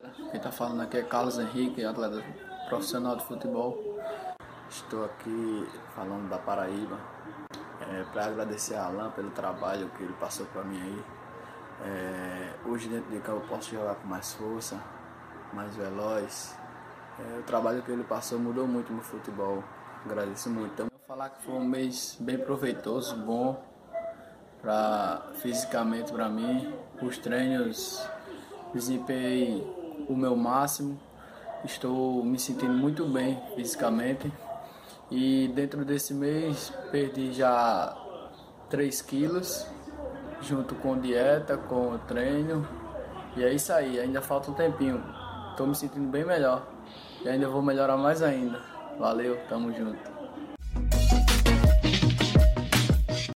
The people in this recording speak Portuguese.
Quem está falando aqui é Carlos Henrique, atleta profissional de futebol. Estou aqui falando da Paraíba é, para agradecer a Alain pelo trabalho que ele passou para mim aí. É, hoje dentro de campo eu posso jogar com mais força, mais veloz. É, o trabalho que ele passou mudou muito no futebol. Agradeço muito. Então, vou falar que foi um mês bem proveitoso, bom para fisicamente para mim. Os treinos desempenhei o meu máximo. Estou me sentindo muito bem fisicamente. E dentro desse mês perdi já 3 quilos, junto com dieta, com treino. E é isso aí, ainda falta um tempinho. Estou me sentindo bem melhor. E ainda vou melhorar mais ainda. Valeu, tamo junto.